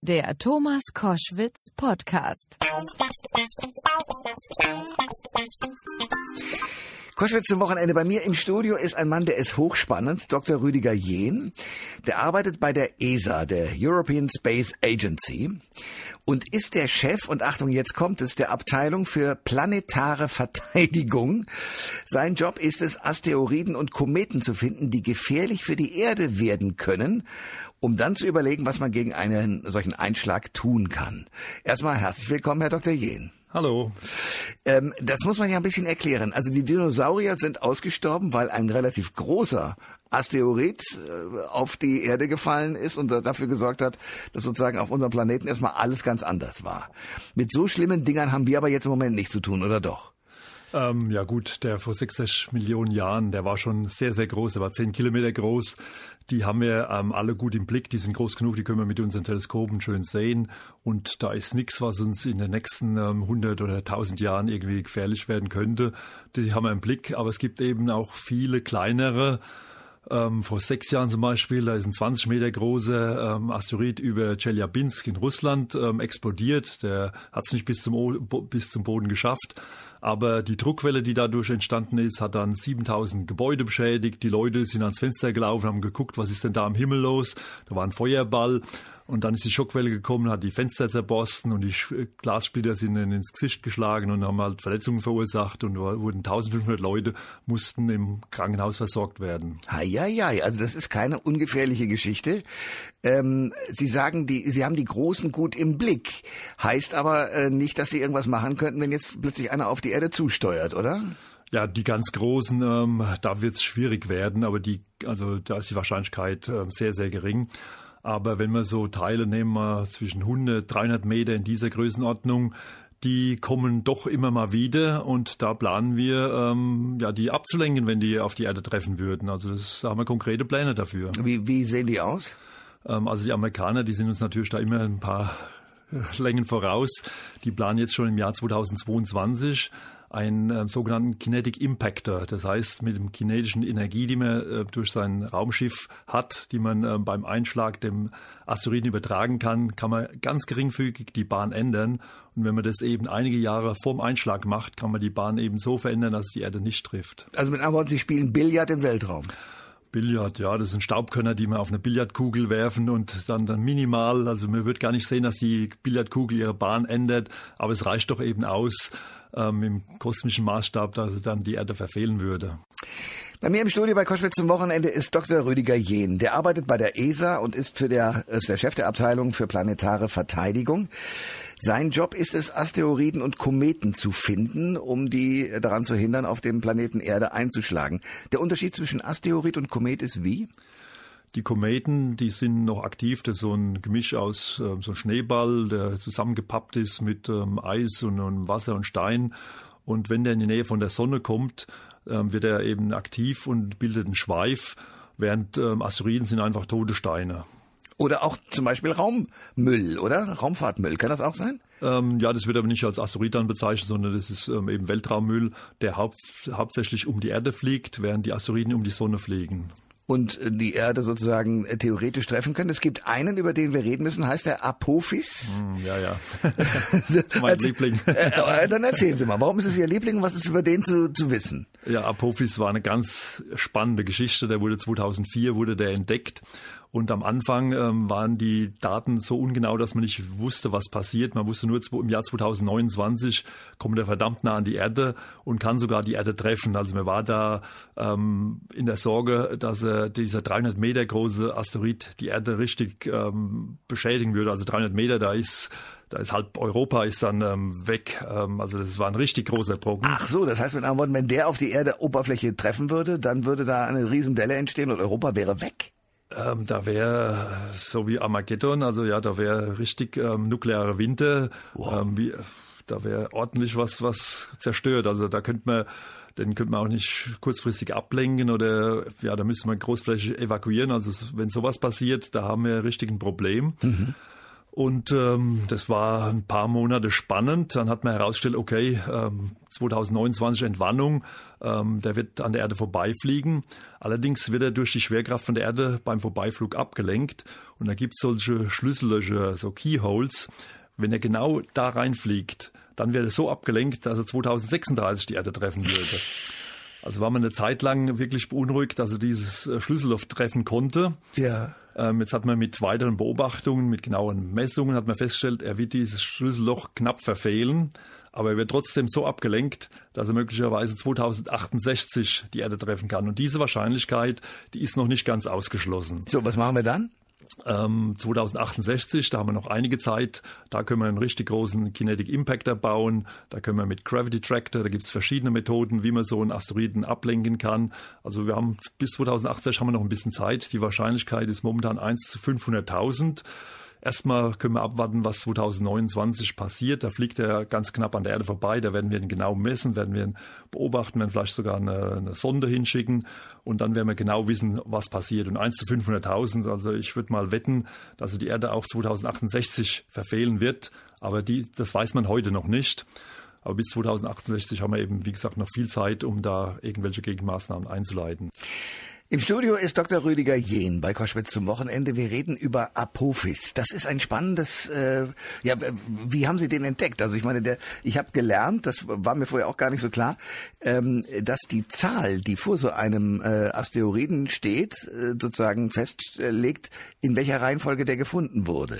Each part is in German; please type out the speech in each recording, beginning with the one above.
Der Thomas Koschwitz Podcast. Koschwitz zum Wochenende. Bei mir im Studio ist ein Mann, der ist hochspannend, Dr. Rüdiger Jehn. Der arbeitet bei der ESA, der European Space Agency, und ist der Chef, und Achtung, jetzt kommt es, der Abteilung für planetare Verteidigung. Sein Job ist es, Asteroiden und Kometen zu finden, die gefährlich für die Erde werden können um dann zu überlegen, was man gegen einen solchen Einschlag tun kann. Erstmal herzlich willkommen, Herr Dr. Jehn. Hallo. Ähm, das muss man ja ein bisschen erklären. Also die Dinosaurier sind ausgestorben, weil ein relativ großer Asteroid äh, auf die Erde gefallen ist und dafür gesorgt hat, dass sozusagen auf unserem Planeten erstmal alles ganz anders war. Mit so schlimmen Dingern haben wir aber jetzt im Moment nichts zu tun, oder doch? Ähm, ja gut, der vor 60 Millionen Jahren, der war schon sehr, sehr groß, er war 10 Kilometer groß. Die haben wir ähm, alle gut im Blick, die sind groß genug, die können wir mit unseren Teleskopen schön sehen. Und da ist nichts, was uns in den nächsten ähm, 100 oder 1000 Jahren irgendwie gefährlich werden könnte. Die haben wir im Blick, aber es gibt eben auch viele kleinere, ähm, vor sechs Jahren zum Beispiel, da ist ein 20 Meter großer ähm, Asteroid über Chelyabinsk in Russland ähm, explodiert. Der hat es nicht bis zum, bis zum Boden geschafft. Aber die Druckwelle, die dadurch entstanden ist, hat dann 7000 Gebäude beschädigt. Die Leute sind ans Fenster gelaufen, haben geguckt, was ist denn da am Himmel los. Da war ein Feuerball. Und dann ist die Schockwelle gekommen, hat die Fenster zerborsten und die Glassplitter sind ihnen ins Gesicht geschlagen und haben halt Verletzungen verursacht und wurden 1500 Leute mussten im Krankenhaus versorgt werden. Heieiei, also das ist keine ungefährliche Geschichte. Ähm, Sie sagen, die, Sie haben die Großen gut im Blick. Heißt aber äh, nicht, dass Sie irgendwas machen könnten, wenn jetzt plötzlich einer auf die Erde zusteuert, oder? Ja, die ganz großen, ähm, da wird es schwierig werden, aber die, also da ist die Wahrscheinlichkeit äh, sehr, sehr gering. Aber wenn wir so Teile nehmen, wir zwischen 100, 300 Meter in dieser Größenordnung, die kommen doch immer mal wieder und da planen wir, ähm, ja, die abzulenken, wenn die auf die Erde treffen würden. Also das da haben wir konkrete Pläne dafür. Wie, wie sehen die aus? Ähm, also die Amerikaner, die sind uns natürlich da immer ein paar Längen voraus. Die planen jetzt schon im Jahr 2022 einen äh, sogenannten Kinetic Impactor. Das heißt, mit dem kinetischen Energie, die man äh, durch sein Raumschiff hat, die man äh, beim Einschlag dem Asteroiden übertragen kann, kann man ganz geringfügig die Bahn ändern. Und wenn man das eben einige Jahre vorm Einschlag macht, kann man die Bahn eben so verändern, dass die Erde nicht trifft. Also mit anderen Worten, Sie spielen Billard im Weltraum. Billard, ja, das sind Staubkörner, die man auf eine Billardkugel werfen und dann, dann minimal, also man wird gar nicht sehen, dass die Billardkugel ihre Bahn ändert, aber es reicht doch eben aus, ähm, im kosmischen Maßstab, dass es dann die Erde verfehlen würde. Bei mir im Studio bei Koschwitz zum Wochenende ist Dr. Rüdiger Jehn. Der arbeitet bei der ESA und ist, für der, ist der Chef der Abteilung für planetare Verteidigung. Sein Job ist es, Asteroiden und Kometen zu finden, um die daran zu hindern, auf dem Planeten Erde einzuschlagen. Der Unterschied zwischen Asteroid und Komet ist wie? Die Kometen, die sind noch aktiv. Das ist so ein Gemisch aus äh, so ein Schneeball, der zusammengepappt ist mit ähm, Eis und, und, Wasser und Stein. Und wenn der in die Nähe von der Sonne kommt, ähm, wird er eben aktiv und bildet einen Schweif, während ähm, Asteroiden sind einfach tote Steine. Oder auch zum Beispiel Raummüll, oder? Raumfahrtmüll, kann das auch sein? Ähm, ja, das wird aber nicht als Asteroid dann bezeichnet, sondern das ist ähm, eben Weltraummüll, der haupt, hauptsächlich um die Erde fliegt, während die Asteroiden um die Sonne fliegen und die Erde sozusagen äh, theoretisch treffen können. Es gibt einen, über den wir reden müssen, heißt der Apophis. Mm, ja, ja. mein Liebling. Äh, äh, dann erzählen Sie mal, warum ist es Ihr Liebling? Was ist über den zu, zu wissen? Ja, Apophis war eine ganz spannende Geschichte. Der wurde 2004 wurde der entdeckt und am Anfang ähm, waren die Daten so ungenau, dass man nicht wusste, was passiert. Man wusste nur, im Jahr 2029 kommt er verdammt nah an die Erde und kann sogar die Erde treffen. Also man war da ähm, in der Sorge, dass er dieser 300 Meter große Asteroid die Erde richtig ähm, beschädigen würde. Also 300 Meter, da ist da ist halb Europa ist dann ähm, weg. Ähm, also das war ein richtig großer Brocken. Ach so, das heißt mit anderen Worten, wenn der auf die Erde Oberfläche treffen würde, dann würde da eine Riesendelle entstehen und Europa wäre weg. Ähm, da wäre so wie Armageddon, also ja, da wäre richtig ähm, nukleare Winter. Wow. Ähm, wie, da wäre ordentlich was, was zerstört. Also da könnte man, den könnte man auch nicht kurzfristig ablenken oder ja, da müsste man großflächig evakuieren. Also wenn sowas passiert, da haben wir richtig ein Problem. Mhm. Und ähm, das war ein paar Monate spannend. Dann hat man herausgestellt, okay, ähm, 2029 Entwarnung, ähm, der wird an der Erde vorbeifliegen. Allerdings wird er durch die Schwerkraft von der Erde beim Vorbeiflug abgelenkt. Und da gibt es solche Schlüssellöcher, so Keyholes. Wenn er genau da reinfliegt, dann wäre er so abgelenkt, dass er 2036 die Erde treffen würde. Also war man eine Zeit lang wirklich beunruhigt, dass er dieses äh, Schlüsselloch treffen konnte. Ja. Ähm, jetzt hat man mit weiteren Beobachtungen, mit genauen Messungen, hat man festgestellt, er wird dieses Schlüsselloch knapp verfehlen. Aber er wird trotzdem so abgelenkt, dass er möglicherweise 2068 die Erde treffen kann. Und diese Wahrscheinlichkeit, die ist noch nicht ganz ausgeschlossen. So, was machen wir dann? Ähm, 2068, da haben wir noch einige Zeit. Da können wir einen richtig großen Kinetic Impactor bauen. Da können wir mit Gravity Tractor, da gibt es verschiedene Methoden, wie man so einen Asteroiden ablenken kann. Also wir haben bis 2068 haben wir noch ein bisschen Zeit. Die Wahrscheinlichkeit ist momentan 1 zu 500.000. Erstmal können wir abwarten, was 2029 passiert. Da fliegt er ganz knapp an der Erde vorbei. Da werden wir ihn genau messen, werden wir ihn beobachten, werden vielleicht sogar eine, eine Sonde hinschicken und dann werden wir genau wissen, was passiert. Und 1 zu 500.000, also ich würde mal wetten, dass er die Erde auch 2068 verfehlen wird. Aber die, das weiß man heute noch nicht. Aber bis 2068 haben wir eben, wie gesagt, noch viel Zeit, um da irgendwelche Gegenmaßnahmen einzuleiten. Im Studio ist Dr. Rüdiger Jehn bei Koschwitz zum Wochenende. Wir reden über Apophis. Das ist ein spannendes, äh, ja, wie haben Sie den entdeckt? Also ich meine, der, ich habe gelernt, das war mir vorher auch gar nicht so klar, ähm, dass die Zahl, die vor so einem äh, Asteroiden steht, äh, sozusagen festlegt, in welcher Reihenfolge der gefunden wurde.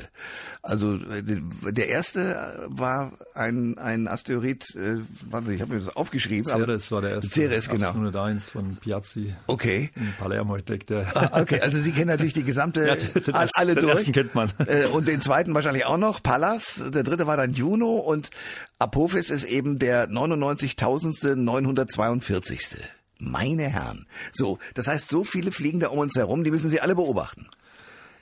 Also äh, der erste war ein, ein Asteroid, äh, warte, ich habe mir das aufgeschrieben. Ceres war der erste. Ceres, genau. 1801 von Piazzi. Okay. Palermo entdeckt. Ja. Ah, okay, also Sie kennen natürlich die gesamte, ja, den all, alle den durch. ersten kennt man. Äh, und den zweiten wahrscheinlich auch noch, Pallas. Der dritte war dann Juno und Apophis ist eben der 99.942. Meine Herren. So, das heißt, so viele fliegen da um uns herum, die müssen Sie alle beobachten.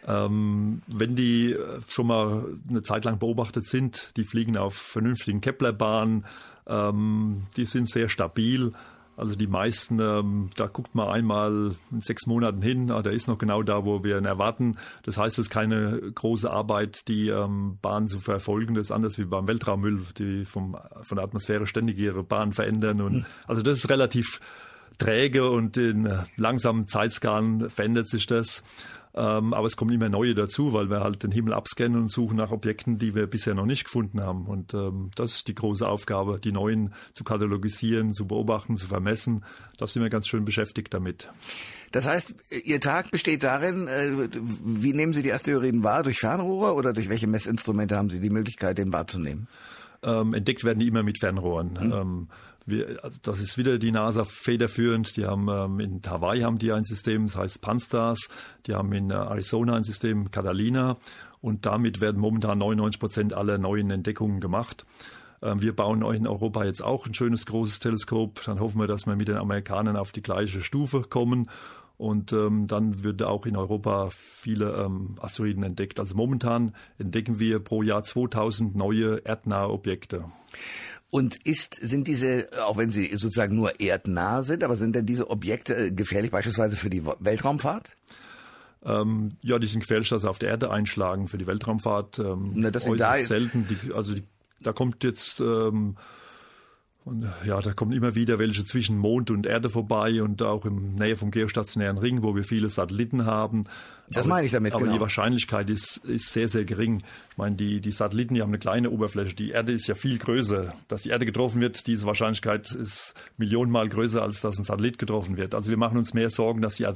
Ähm, wenn die äh, schon mal eine Zeit lang beobachtet sind, die fliegen auf vernünftigen Kepler-Bahnen, ähm, die sind sehr stabil. Also die meisten, ähm, da guckt man einmal in sechs Monaten hin, ah, der ist noch genau da, wo wir ihn erwarten. Das heißt, es ist keine große Arbeit, die ähm, Bahn zu verfolgen. Das ist anders wie beim Weltraummüll, die vom, von der Atmosphäre ständig ihre Bahn verändern. Und, hm. Also das ist relativ träge und in langsamen Zeitskalen verändert sich das. Ähm, aber es kommen immer neue dazu, weil wir halt den Himmel abscannen und suchen nach Objekten, die wir bisher noch nicht gefunden haben. Und ähm, das ist die große Aufgabe, die neuen zu katalogisieren, zu beobachten, zu vermessen. Da sind wir ganz schön beschäftigt damit. Das heißt, Ihr Tag besteht darin, äh, wie nehmen Sie die Asteroiden wahr? Durch Fernrohre oder durch welche Messinstrumente haben Sie die Möglichkeit, den wahrzunehmen? Ähm, entdeckt werden die immer mit Fernrohren. Hm. Wir, also das ist wieder die NASA federführend. Die haben ähm, in Hawaii haben die ein System, das heißt Panstars. Die haben in äh, Arizona ein System, Catalina. Und damit werden momentan 99 Prozent aller neuen Entdeckungen gemacht. Ähm, wir bauen in Europa jetzt auch ein schönes großes Teleskop. Dann hoffen wir, dass wir mit den Amerikanern auf die gleiche Stufe kommen. Und ähm, dann wird auch in Europa viele ähm, Asteroiden entdeckt. Also momentan entdecken wir pro Jahr 2000 neue erdnahe Objekte. Und ist, sind diese, auch wenn sie sozusagen nur erdnah sind, aber sind denn diese Objekte äh, gefährlich beispielsweise für die Weltraumfahrt? Ähm, ja, die sind gefährlich, dass sie auf der Erde einschlagen für die Weltraumfahrt. Ähm, Na, das sind da selten. Die, also die, da kommt jetzt ähm, und ja, da kommen immer wieder welche zwischen Mond und Erde vorbei und auch im Nähe vom geostationären Ring, wo wir viele Satelliten haben. Das aber, meine ich damit, Aber genau. die Wahrscheinlichkeit ist, ist sehr, sehr gering. Ich meine, die, die Satelliten, die haben eine kleine Oberfläche. Die Erde ist ja viel größer. Dass die Erde getroffen wird, diese Wahrscheinlichkeit ist millionenmal größer, als dass ein Satellit getroffen wird. Also wir machen uns mehr Sorgen, dass die,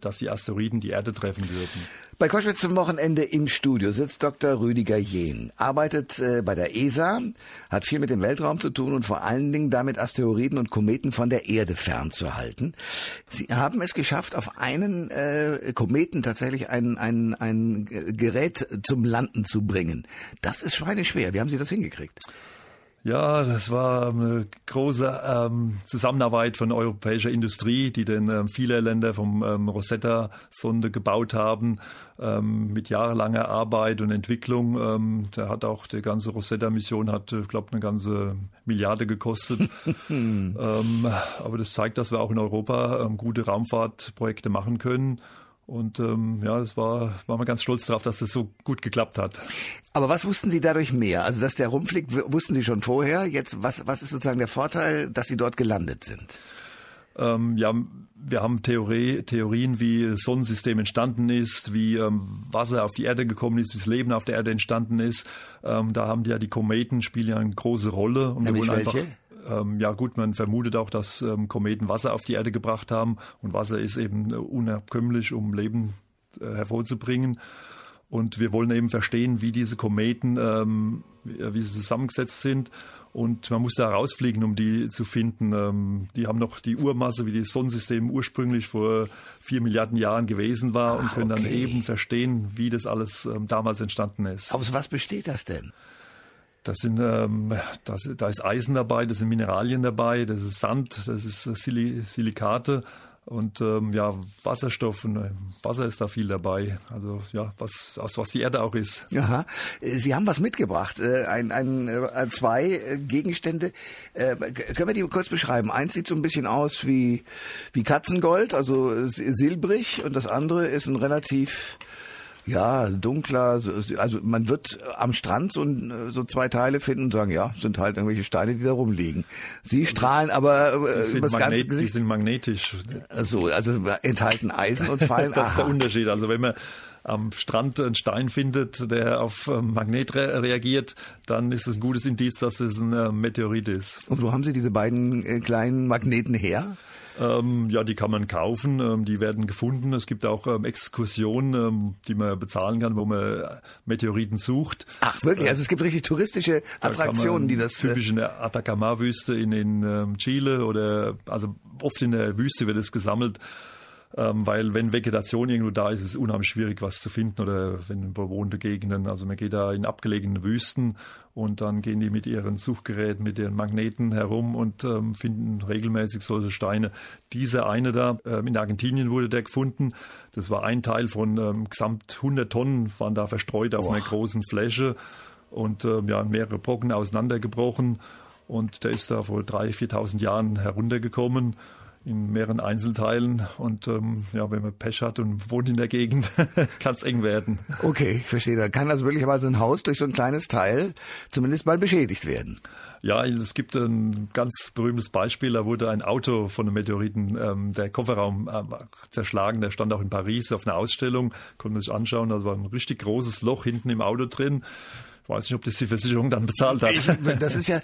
dass die Asteroiden die Erde treffen würden. Bei Koschwitz zum Wochenende im Studio sitzt Dr. Rüdiger Jehn, arbeitet äh, bei der ESA, hat viel mit dem Weltraum zu tun und vor allen Dingen damit Asteroiden und Kometen von der Erde fernzuhalten. Sie haben es geschafft, auf einen äh, Kometen tatsächlich ein, ein, ein Gerät zum Landen zu bringen. Das ist schweineschwer. Wie haben Sie das hingekriegt? Ja, das war eine große ähm, Zusammenarbeit von europäischer Industrie, die dann ähm, viele Länder vom ähm, Rosetta-Sonde gebaut haben, ähm, mit jahrelanger Arbeit und Entwicklung. Ähm, da hat auch die ganze Rosetta-Mission hat, ich glaube, eine ganze Milliarde gekostet. ähm, aber das zeigt, dass wir auch in Europa gute Raumfahrtprojekte machen können. Und ähm, ja, das war, war man ganz stolz darauf, dass das so gut geklappt hat. Aber was wussten Sie dadurch mehr? Also, dass der rumfliegt, wussten Sie schon vorher. Jetzt, was, was ist sozusagen der Vorteil, dass Sie dort gelandet sind? Ähm, ja, wir haben Theorie, Theorien, wie das Sonnensystem entstanden ist, wie ähm, Wasser auf die Erde gekommen ist, wie das Leben auf der Erde entstanden ist. Ähm, da haben die ja die Kometen spielen ja eine große Rolle. Und Nämlich wir wollen welche? einfach ähm, ja gut, man vermutet auch, dass ähm, Kometen Wasser auf die Erde gebracht haben und Wasser ist eben äh, unabkömmlich, um Leben äh, hervorzubringen. Und wir wollen eben verstehen, wie diese Kometen, ähm, wie sie zusammengesetzt sind. Und man muss da rausfliegen, um die zu finden. Ähm, die haben noch die Urmasse, wie das Sonnensystem ursprünglich vor vier Milliarden Jahren gewesen war und ah, können okay. dann eben verstehen, wie das alles ähm, damals entstanden ist. Aus was besteht das denn? Das sind, ähm, das, da ist Eisen dabei, das sind Mineralien dabei, das ist Sand, das ist äh, Sil Silikate und ähm, ja Wasserstoff und äh, Wasser ist da viel dabei. Also ja, was aus was die Erde auch ist. Aha. Sie haben was mitgebracht, äh, ein, ein, äh, zwei Gegenstände. Äh, können wir die kurz beschreiben? Eins sieht so ein bisschen aus wie wie Katzengold, also silbrig, und das andere ist ein relativ ja, dunkler, also man wird am Strand so, so zwei Teile finden und sagen, ja, sind halt irgendwelche Steine, die da rumliegen. Sie strahlen aber äh, übers ganze Gesicht. Die sind magnetisch. So, also enthalten Eisen und fallen. das ist der Unterschied. Also wenn man am Strand einen Stein findet, der auf ähm, Magnet re reagiert, dann ist es ein gutes Indiz, dass es ein äh, Meteorit ist. Und wo haben Sie diese beiden äh, kleinen Magneten her? Ähm, ja, die kann man kaufen, ähm, die werden gefunden. Es gibt auch ähm, Exkursionen, ähm, die man bezahlen kann, wo man Meteoriten sucht. Ach wirklich? Also es gibt richtig touristische Attraktionen, die das. Äh, typisch in der Atacama-Wüste in, in ähm, Chile oder also oft in der Wüste wird es gesammelt. Ähm, weil wenn Vegetation irgendwo da ist, ist es unheimlich schwierig, was zu finden oder wenn bewohnte Gegenden. Also man geht da in abgelegene Wüsten und dann gehen die mit ihren Suchgeräten, mit ihren Magneten herum und ähm, finden regelmäßig solche Steine. Dieser eine da, ähm, in Argentinien wurde der gefunden. Das war ein Teil von ähm, gesamt 100 Tonnen, waren da verstreut auf Boah. einer großen Fläche und ähm, ja, mehrere Brocken auseinandergebrochen. Und der ist da vor 3.000, 4.000 Jahren heruntergekommen in mehreren Einzelteilen. Und ähm, ja, wenn man Pech hat und wohnt in der Gegend, kann es eng werden. Okay, ich verstehe. Da kann also möglicherweise ein Haus durch so ein kleines Teil zumindest mal beschädigt werden. Ja, es gibt ein ganz berühmtes Beispiel. Da wurde ein Auto von einem Meteoriten, ähm, der Kofferraum äh, zerschlagen. Der stand auch in Paris auf einer Ausstellung, konnte man sich anschauen. Da war ein richtig großes Loch hinten im Auto drin weiß nicht, ob das die Versicherung dann bezahlt hat. Ich, das ist ja,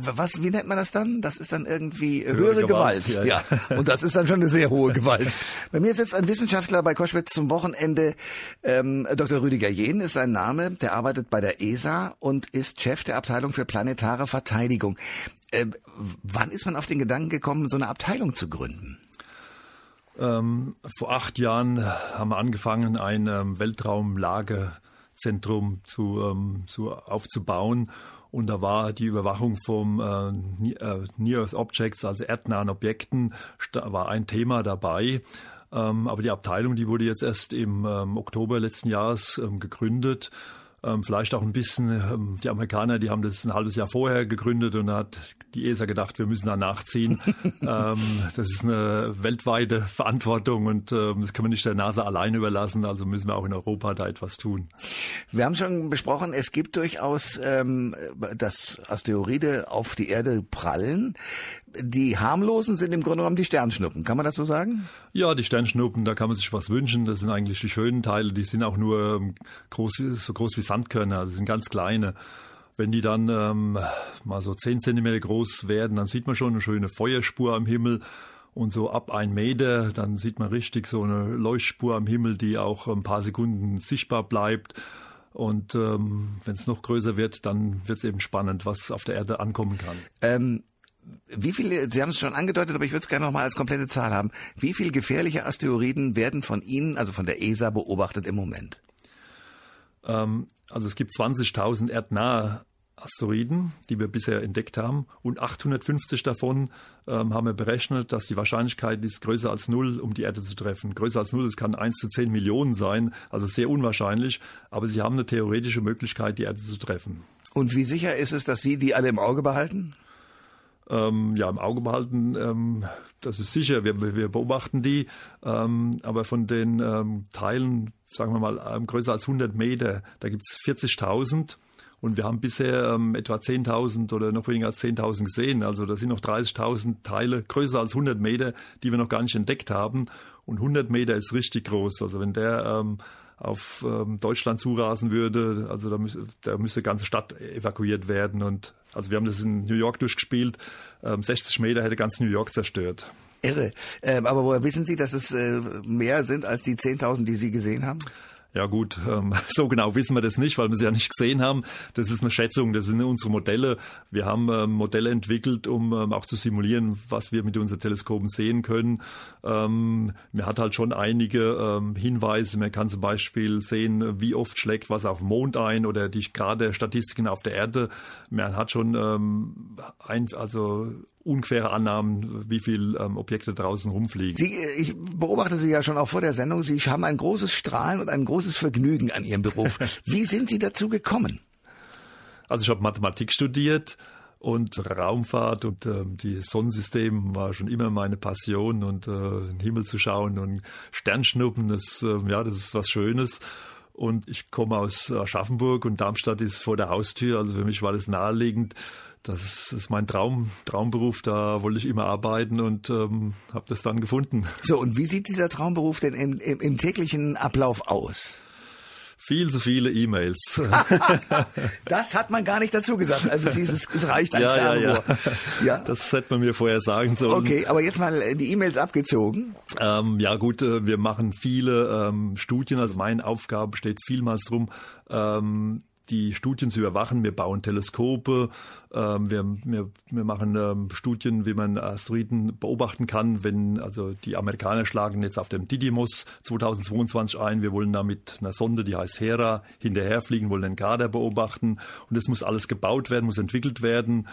was, wie nennt man das dann? Das ist dann irgendwie höhere, höhere Gewalt. Gewalt. Ja, ja. Und das ist dann schon eine sehr hohe Gewalt. Bei mir sitzt ein Wissenschaftler bei Koschwitz zum Wochenende. Ähm, Dr. Rüdiger Jehn ist sein Name. Der arbeitet bei der ESA und ist Chef der Abteilung für planetare Verteidigung. Äh, wann ist man auf den Gedanken gekommen, so eine Abteilung zu gründen? Ähm, vor acht Jahren haben wir angefangen, ein ähm, Weltraumlager Zentrum zu, ähm, zu aufzubauen. Und da war die Überwachung vom äh, äh Near Earth Objects, also erdnahen Objekten, war ein Thema dabei. Ähm, aber die Abteilung, die wurde jetzt erst im ähm, Oktober letzten Jahres ähm, gegründet ähm, vielleicht auch ein bisschen, ähm, die Amerikaner, die haben das ein halbes Jahr vorher gegründet und da hat die ESA gedacht, wir müssen da nachziehen. ähm, das ist eine weltweite Verantwortung und ähm, das kann man nicht der NASA allein überlassen, also müssen wir auch in Europa da etwas tun. Wir haben schon besprochen, es gibt durchaus, ähm, dass Asteroide auf die Erde prallen. Die harmlosen sind im Grunde genommen die Sternschnuppen. Kann man so sagen? Ja, die Sternschnuppen, da kann man sich was wünschen. Das sind eigentlich die schönen Teile. Die sind auch nur ähm, groß, so groß wie Sandkörner, also sind ganz kleine. Wenn die dann ähm, mal so zehn Zentimeter groß werden, dann sieht man schon eine schöne Feuerspur am Himmel. Und so ab ein Meter, dann sieht man richtig so eine Leuchtspur am Himmel, die auch ein paar Sekunden sichtbar bleibt. Und ähm, wenn es noch größer wird, dann wird es eben spannend, was auf der Erde ankommen kann. Ähm, wie viele, Sie haben es schon angedeutet, aber ich würde es gerne noch mal als komplette Zahl haben. Wie viele gefährliche Asteroiden werden von Ihnen, also von der ESA, beobachtet im Moment? Ähm, also es gibt 20.000 erdnahe Asteroiden, die wir bisher entdeckt haben. Und 850 davon ähm, haben wir berechnet, dass die Wahrscheinlichkeit ist größer als null, um die Erde zu treffen. Größer als null, das kann 1 zu 10 Millionen sein, also sehr unwahrscheinlich. Aber sie haben eine theoretische Möglichkeit, die Erde zu treffen. Und wie sicher ist es, dass Sie die alle im Auge behalten? Ähm, ja, im Auge behalten. Ähm, das ist sicher, wir, wir beobachten die. Ähm, aber von den ähm, Teilen, sagen wir mal, ähm, größer als 100 Meter, da gibt es 40.000. Und wir haben bisher ähm, etwa 10.000 oder noch weniger als 10.000 gesehen. Also da sind noch 30.000 Teile größer als 100 Meter, die wir noch gar nicht entdeckt haben. Und 100 Meter ist richtig groß. Also wenn der ähm, auf ähm, Deutschland zurasen würde, also da, müß, da müsste ganze Stadt evakuiert werden. Und also wir haben das in New York durchgespielt. Ähm, 60 Meter hätte ganz New York zerstört. Irre. Ähm, aber woher wissen Sie, dass es äh, mehr sind als die 10.000, die Sie gesehen haben? Ja gut, ähm, so genau wissen wir das nicht, weil wir sie ja nicht gesehen haben. Das ist eine Schätzung, das sind unsere Modelle. Wir haben ähm, Modelle entwickelt, um ähm, auch zu simulieren, was wir mit unseren Teleskopen sehen können. Man hat halt schon einige Hinweise. Man kann zum Beispiel sehen, wie oft schlägt was auf dem Mond ein oder die gerade Statistiken auf der Erde. Man hat schon ein, also ungefähre Annahmen, wie viele ähm, Objekte draußen rumfliegen. Sie, äh, ich beobachte Sie ja schon auch vor der Sendung. Sie haben ein großes Strahlen und ein großes Vergnügen an Ihrem Beruf. Wie sind Sie dazu gekommen? Also ich habe Mathematik studiert und Raumfahrt und ähm, die Sonnensystem war schon immer meine Passion und äh, den Himmel zu schauen und Sternschnuppen, das, äh, ja, das ist was Schönes. Und ich komme aus Aschaffenburg und Darmstadt ist vor der Haustür, also für mich war das naheliegend das ist mein Traum, Traumberuf, da wollte ich immer arbeiten und ähm, habe das dann gefunden. So, und wie sieht dieser Traumberuf denn im, im, im täglichen Ablauf aus? Viel zu viele E-Mails. das hat man gar nicht dazu gesagt. Also es, ist, es reicht ein ja, Fernrohr. Ja, ja. ja, das hätte man mir vorher sagen sollen. Okay, aber jetzt mal äh, die E-Mails abgezogen. Ähm, ja gut, äh, wir machen viele ähm, Studien. Also meine Aufgabe besteht vielmals darum, ähm, die Studien zu überwachen. Wir bauen Teleskope, ähm, wir, wir, wir machen ähm, Studien, wie man Asteroiden beobachten kann. Wenn also die Amerikaner schlagen jetzt auf dem Didymos 2022 ein, wir wollen da mit einer Sonde, die heißt Hera, hinterherfliegen, wollen den Kader beobachten und das muss alles gebaut werden, muss entwickelt werden.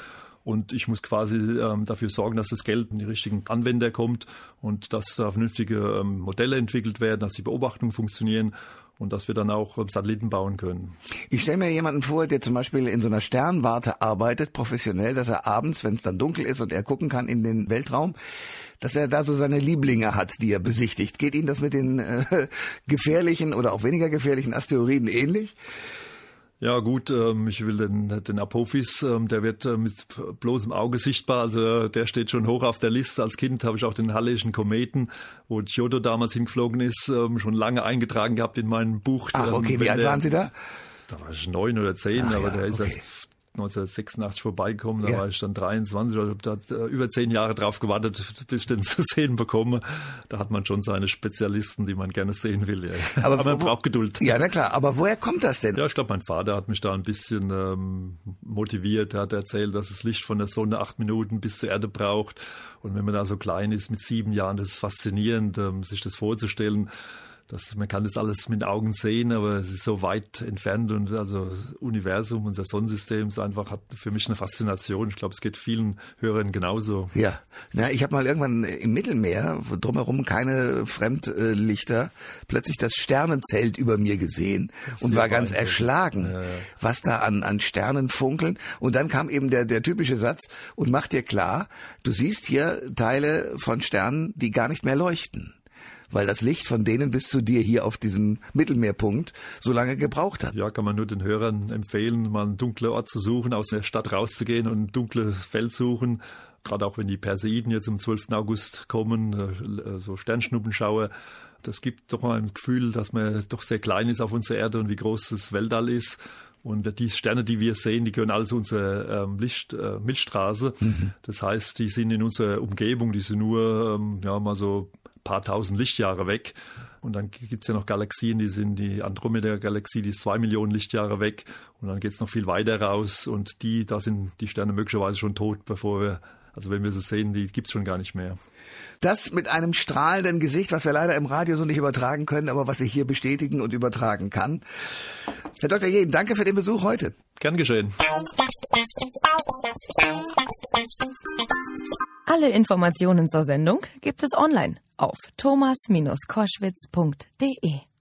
Und ich muss quasi ähm, dafür sorgen, dass das Geld in die richtigen Anwender kommt und dass da vernünftige ähm, Modelle entwickelt werden, dass die Beobachtungen funktionieren und dass wir dann auch Satelliten bauen können. Ich stelle mir jemanden vor, der zum Beispiel in so einer Sternwarte arbeitet, professionell, dass er abends, wenn es dann dunkel ist und er gucken kann in den Weltraum, dass er da so seine Lieblinge hat, die er besichtigt. Geht Ihnen das mit den äh, gefährlichen oder auch weniger gefährlichen Asteroiden ähnlich? Ja gut, ähm, ich will den, den Apophis, ähm, der wird äh, mit bloßem Auge sichtbar, also der steht schon hoch auf der Liste. Als Kind habe ich auch den Hallischen Kometen, wo Giotto damals hingeflogen ist, ähm, schon lange eingetragen gehabt in meinem Buch. Ach okay, wie alt waren Sie da? Da war ich neun oder zehn, Ach, aber ja, der ist okay. erst 1986 vorbeigekommen, da ja. war ich dann 23 oder habe da äh, über zehn Jahre drauf gewartet, bis ich den zu sehen bekomme. Da hat man schon seine Spezialisten, die man gerne sehen will. Ja. Aber, aber man wo, braucht Geduld. Ja, na klar. Aber woher kommt das denn? Ja, ich glaube, mein Vater hat mich da ein bisschen ähm, motiviert. Er hat erzählt, dass das Licht von der Sonne acht Minuten bis zur Erde braucht. Und wenn man da so klein ist mit sieben Jahren, das ist faszinierend, ähm, sich das vorzustellen das, man kann das alles mit Augen sehen, aber es ist so weit entfernt und also das Universum, unser Sonnensystem ist einfach hat für mich eine Faszination. Ich glaube, es geht vielen Hörern genauso. Ja, na, ich habe mal irgendwann im Mittelmeer drumherum keine Fremdlichter, plötzlich das Sternenzelt über mir gesehen und war ganz erschlagen, ja, ja. was da an an Sternen funkeln. Und dann kam eben der der typische Satz und mach dir klar, du siehst hier Teile von Sternen, die gar nicht mehr leuchten weil das Licht von denen bis zu dir hier auf diesem Mittelmeerpunkt so lange gebraucht hat. Ja, kann man nur den Hörern empfehlen, mal einen dunklen Ort zu suchen, aus der Stadt rauszugehen und ein dunkles Feld suchen. Gerade auch wenn die Perseiden jetzt am 12. August kommen, äh, so Sternschnuppenschauer. Das gibt doch mal ein Gefühl, dass man doch sehr klein ist auf unserer Erde und wie groß das Weltall ist. Und die Sterne, die wir sehen, die gehören alles unserer ähm, Licht, äh, Milchstraße. Mhm. Das heißt, die sind in unserer Umgebung, die sind nur ähm, ja mal so paar tausend Lichtjahre weg. Und dann gibt's ja noch Galaxien, die sind die Andromeda-Galaxie, die ist zwei Millionen Lichtjahre weg. Und dann geht's noch viel weiter raus. Und die, da sind die Sterne möglicherweise schon tot, bevor wir, also wenn wir sie sehen, die gibt's schon gar nicht mehr. Das mit einem strahlenden Gesicht, was wir leider im Radio so nicht übertragen können, aber was ich hier bestätigen und übertragen kann. Herr Dr. Jeden, danke für den Besuch heute. Gern geschehen. Alle Informationen zur Sendung gibt es online auf thomas-koschwitz.de.